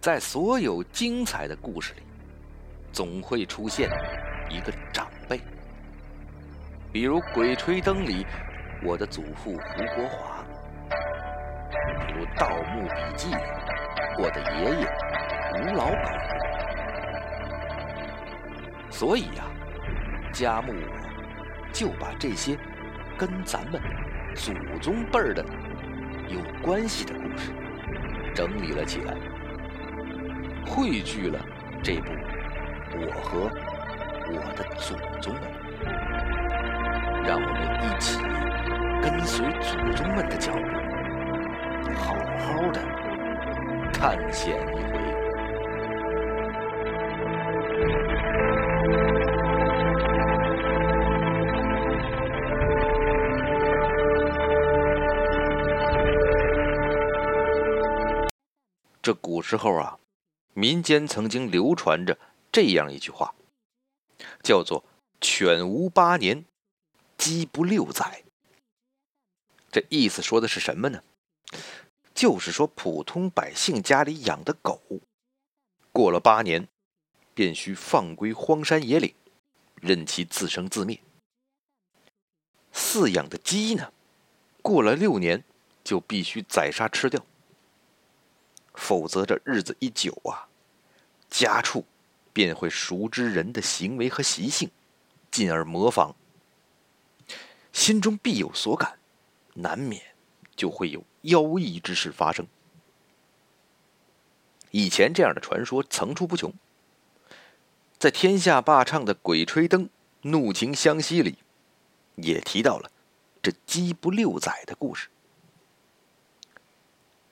在所有精彩的故事里，总会出现一个长辈，比如《鬼吹灯》里我的祖父胡国华，比如《盗墓笔记》里我的爷爷吴老板。所以呀，家木我就把这些跟咱们祖宗辈儿的有关系的故事整理了起来，汇聚了这部《我和我的祖宗们》，让我们一起跟随祖宗们的脚步，好好的探险一回。这古时候啊，民间曾经流传着这样一句话，叫做“犬无八年，鸡不六载”。这意思说的是什么呢？就是说普通百姓家里养的狗，过了八年，便需放归荒山野岭，任其自生自灭；饲养的鸡呢，过了六年，就必须宰杀吃掉。否则，这日子一久啊，家畜便会熟知人的行为和习性，进而模仿，心中必有所感，难免就会有妖异之事发生。以前这样的传说层出不穷，在天下霸唱的《鬼吹灯》《怒晴湘西》里，也提到了这鸡不六载的故事。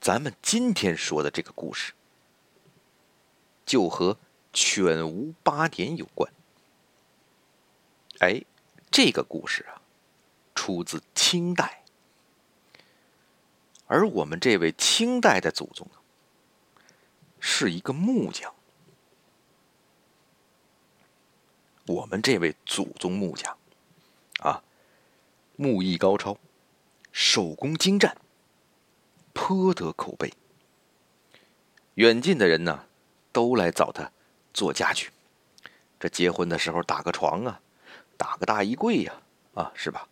咱们今天说的这个故事，就和犬无八点有关。哎，这个故事啊，出自清代，而我们这位清代的祖宗，是一个木匠。我们这位祖宗木匠，啊，木艺高超，手工精湛。颇得口碑，远近的人呢，都来找他做家具。这结婚的时候打个床啊，打个大衣柜呀，啊，是吧？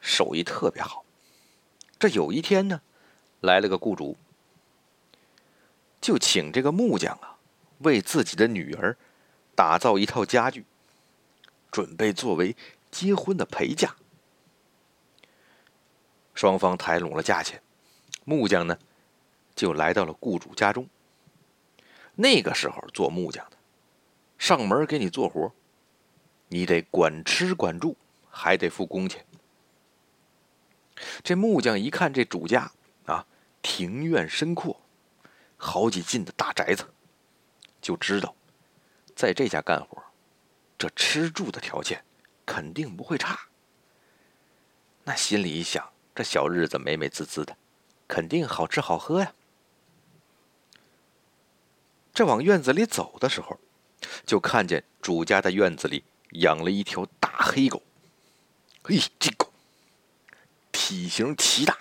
手艺特别好。这有一天呢，来了个雇主，就请这个木匠啊，为自己的女儿打造一套家具，准备作为结婚的陪嫁。双方谈拢了价钱。木匠呢，就来到了雇主家中。那个时候做木匠的，上门给你做活，你得管吃管住，还得付工钱。这木匠一看这主家啊，庭院深阔，好几进的大宅子，就知道在这家干活，这吃住的条件肯定不会差。那心里一想，这小日子美美滋滋的。肯定好吃好喝呀！这往院子里走的时候，就看见主家的院子里养了一条大黑狗。嘿，这狗体型奇大，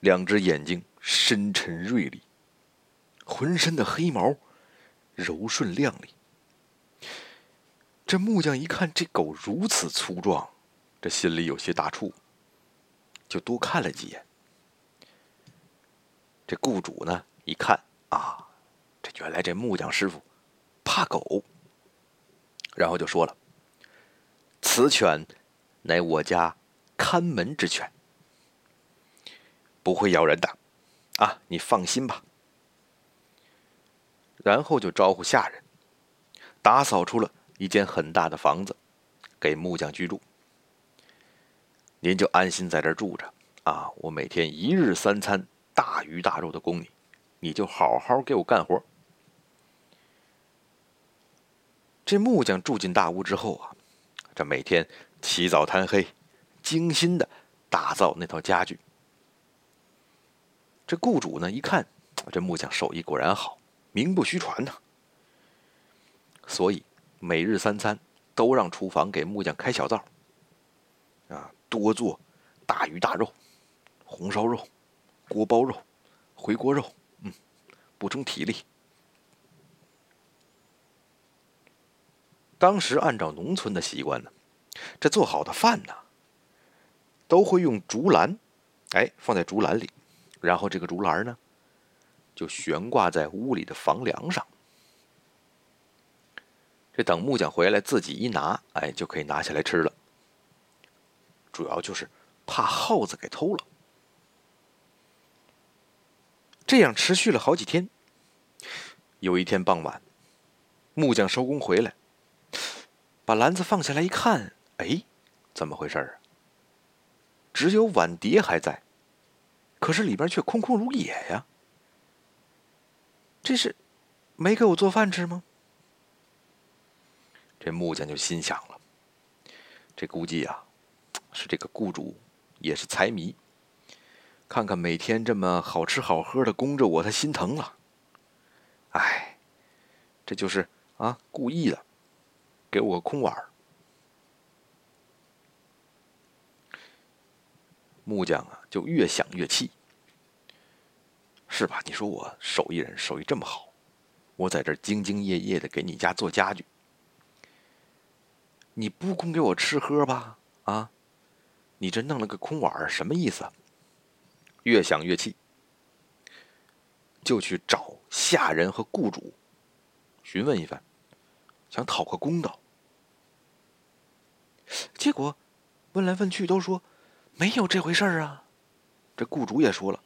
两只眼睛深沉锐利，浑身的黑毛柔顺亮丽。这木匠一看这狗如此粗壮，这心里有些打怵，就多看了几眼。这雇主呢，一看啊，这原来这木匠师傅怕狗，然后就说了：“此犬乃我家看门之犬，不会咬人的，啊，你放心吧。”然后就招呼下人，打扫出了一间很大的房子，给木匠居住。您就安心在这住着啊，我每天一日三餐。大鱼大肉的供你，你就好好给我干活。这木匠住进大屋之后啊，这每天起早贪黑，精心的打造那套家具。这雇主呢一看，这木匠手艺果然好，名不虚传呐。所以每日三餐都让厨房给木匠开小灶，啊，多做大鱼大肉、红烧肉。锅包肉、回锅肉，嗯，补充体力。当时按照农村的习惯呢，这做好的饭呢，都会用竹篮，哎，放在竹篮里，然后这个竹篮呢，就悬挂在屋里的房梁上。这等木匠回来自己一拿，哎，就可以拿下来吃了。主要就是怕耗子给偷了。这样持续了好几天。有一天傍晚，木匠收工回来。把篮子放下来一看，哎，怎么回事啊？只有碗碟还在，可是里边却空空如也呀。这是没给我做饭吃吗？这木匠就心想了，这估计呀，是这个雇主也是财迷，看看每天这么好吃好喝的供着我，他心疼了。哎，这就是啊，故意的。给我个空碗，木匠啊，就越想越气，是吧？你说我手艺人手艺这么好，我在这兢兢业业的给你家做家具，你不供给我吃喝吧？啊，你这弄了个空碗，什么意思？越想越气，就去找下人和雇主询问一番，想讨个公道。结果，问来问去都说没有这回事儿啊。这雇主也说了，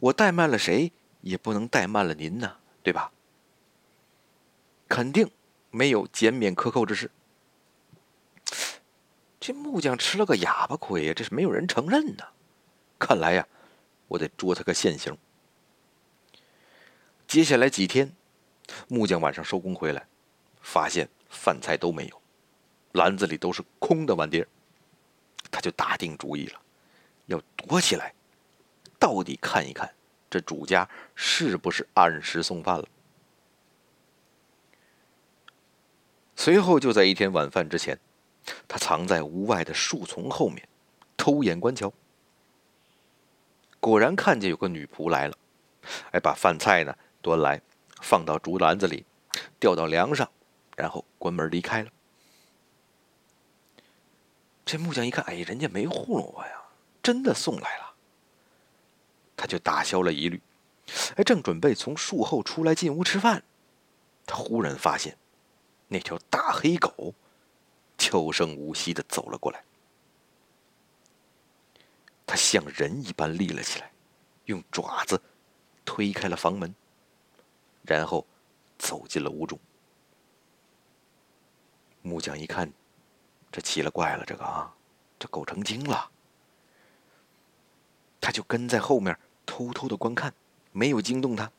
我怠慢了谁，也不能怠慢了您呐，对吧？肯定没有减免克扣之事。这木匠吃了个哑巴亏呀，这是没有人承认呢。看来呀，我得捉他个现行。接下来几天，木匠晚上收工回来，发现饭菜都没有。篮子里都是空的碗碟，他就打定主意了，要躲起来，到底看一看这主家是不是按时送饭了。随后就在一天晚饭之前，他藏在屋外的树丛后面，偷眼观瞧。果然看见有个女仆来了，哎，把饭菜呢端来，放到竹篮子里，吊到梁上，然后关门离开了。这木匠一看，哎，人家没糊弄我呀，真的送来了。他就打消了疑虑，哎，正准备从树后出来进屋吃饭，他忽然发现，那条大黑狗悄声无息的走了过来。他像人一般立了起来，用爪子推开了房门，然后走进了屋中。木匠一看。这奇了怪了，这个啊，这狗成精了。他就跟在后面偷偷的观看，没有惊动他。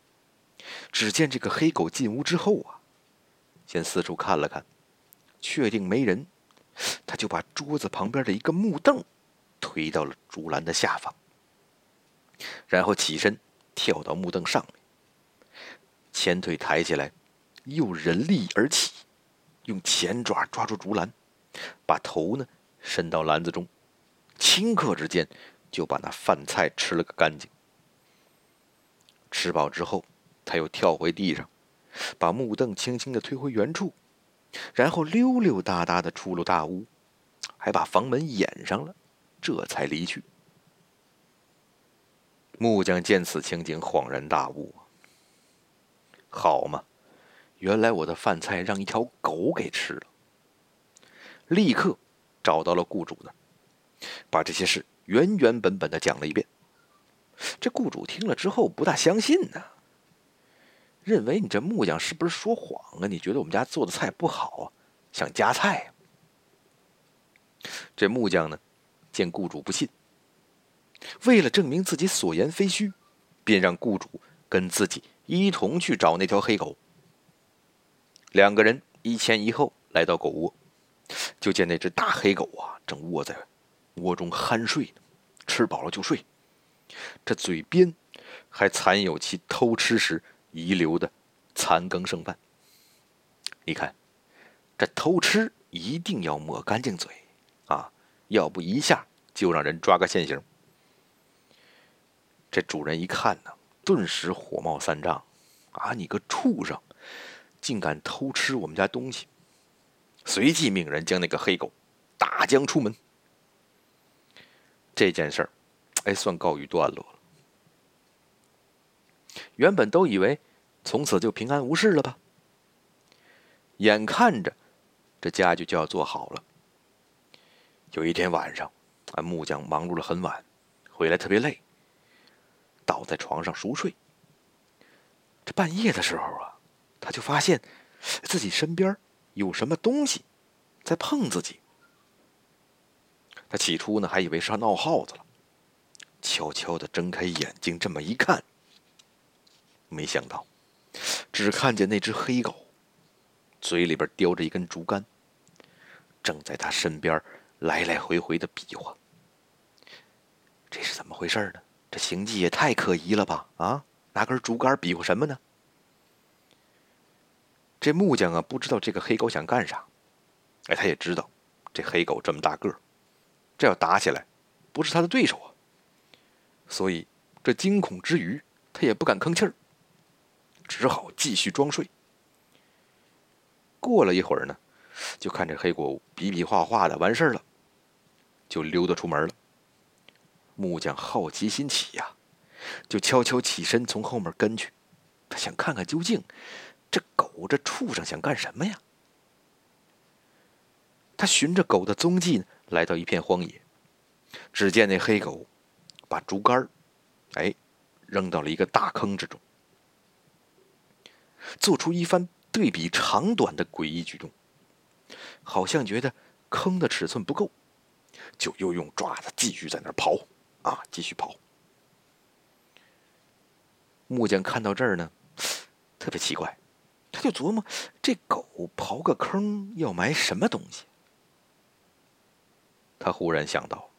只见这个黑狗进屋之后啊，先四处看了看，确定没人，他就把桌子旁边的一个木凳推到了竹篮的下方，然后起身跳到木凳上面，前腿抬起来，又人立而起，用前爪抓住竹篮。把头呢伸到篮子中，顷刻之间就把那饭菜吃了个干净。吃饱之后，他又跳回地上，把木凳轻轻的推回原处，然后溜溜达达的出了大屋，还把房门掩上了，这才离去。木匠见此情景，恍然大悟：好嘛，原来我的饭菜让一条狗给吃了。立刻找到了雇主呢，把这些事原原本本的讲了一遍。这雇主听了之后不大相信呢，认为你这木匠是不是说谎啊？你觉得我们家做的菜不好啊，想加菜。这木匠呢，见雇主不信，为了证明自己所言非虚，便让雇主跟自己一同去找那条黑狗。两个人一前一后来到狗窝。就见那只大黑狗啊，正卧在窝中酣睡呢，吃饱了就睡，这嘴边还残有其偷吃时遗留的残羹剩饭。你看，这偷吃一定要抹干净嘴啊，要不一下就让人抓个现行。这主人一看呢，顿时火冒三丈，啊，你个畜生，竟敢偷吃我们家东西！”随即命人将那个黑狗打将出门。这件事儿，哎，算告一段落了。原本都以为从此就平安无事了吧？眼看着这家具就要做好了。有一天晚上，啊，木匠忙碌了很晚，回来特别累，倒在床上熟睡。这半夜的时候啊，他就发现自己身边有什么东西在碰自己。他起初呢，还以为是闹耗子了，悄悄的睁开眼睛，这么一看，没想到，只看见那只黑狗。嘴里边叼着一根竹竿，正在他身边来来回回的比划。这是怎么回事呢？这行迹也太可疑了吧！啊，拿根竹竿比划什么呢？这木匠啊，不知道这个黑狗想干啥。哎，他也知道，这黑狗这么大个儿，这要打起来，不是他的对手啊。所以，这惊恐之余，他也不敢吭气儿，只好继续装睡。过了一会儿呢，就看这黑狗比比划划的完事儿了，就溜达出门了。木匠好奇心起呀，就悄悄起身从后面跟去，他想看看究竟这狗这畜生想干什么呀？他循着狗的踪迹来到一片荒野，只见那黑狗把竹竿儿哎，扔到了一个大坑之中，做出一番。对比长短的诡异举动，好像觉得坑的尺寸不够，就又用爪子继续在那刨，啊，继续刨。木匠看到这儿呢，特别奇怪，他就琢磨：这狗刨个坑要埋什么东西？他忽然想到，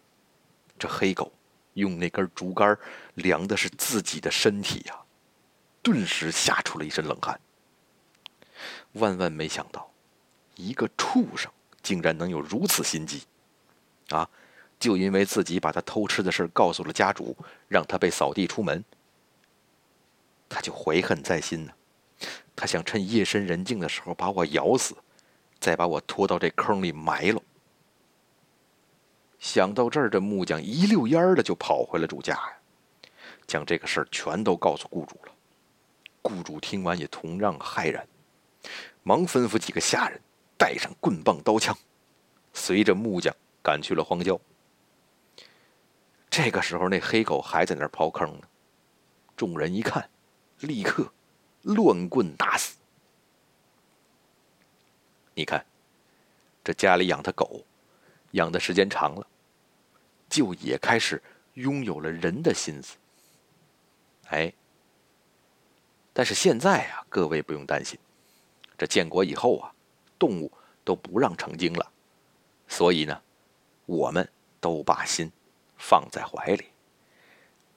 这黑狗用那根竹竿量的是自己的身体呀，顿时吓出了一身冷汗。万万没想到，一个畜生竟然能有如此心机，啊！就因为自己把他偷吃的事告诉了家主，让他被扫地出门，他就怀恨在心呢。他想趁夜深人静的时候把我咬死，再把我拖到这坑里埋了。想到这儿，这木匠一溜烟儿的就跑回了主家呀，将这个事儿全都告诉雇主了。雇主听完也同样骇然。忙吩咐几个下人带上棍棒刀枪，随着木匠赶去了荒郊。这个时候，那黑狗还在那儿刨坑呢。众人一看，立刻乱棍打死。你看，这家里养的狗，养的时间长了，就也开始拥有了人的心思。哎，但是现在啊，各位不用担心。这建国以后啊，动物都不让成精了，所以呢，我们都把心放在怀里。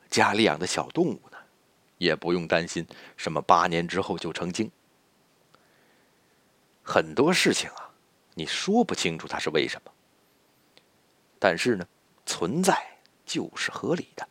家里养的小动物呢，也不用担心什么八年之后就成精。很多事情啊，你说不清楚它是为什么，但是呢，存在就是合理的。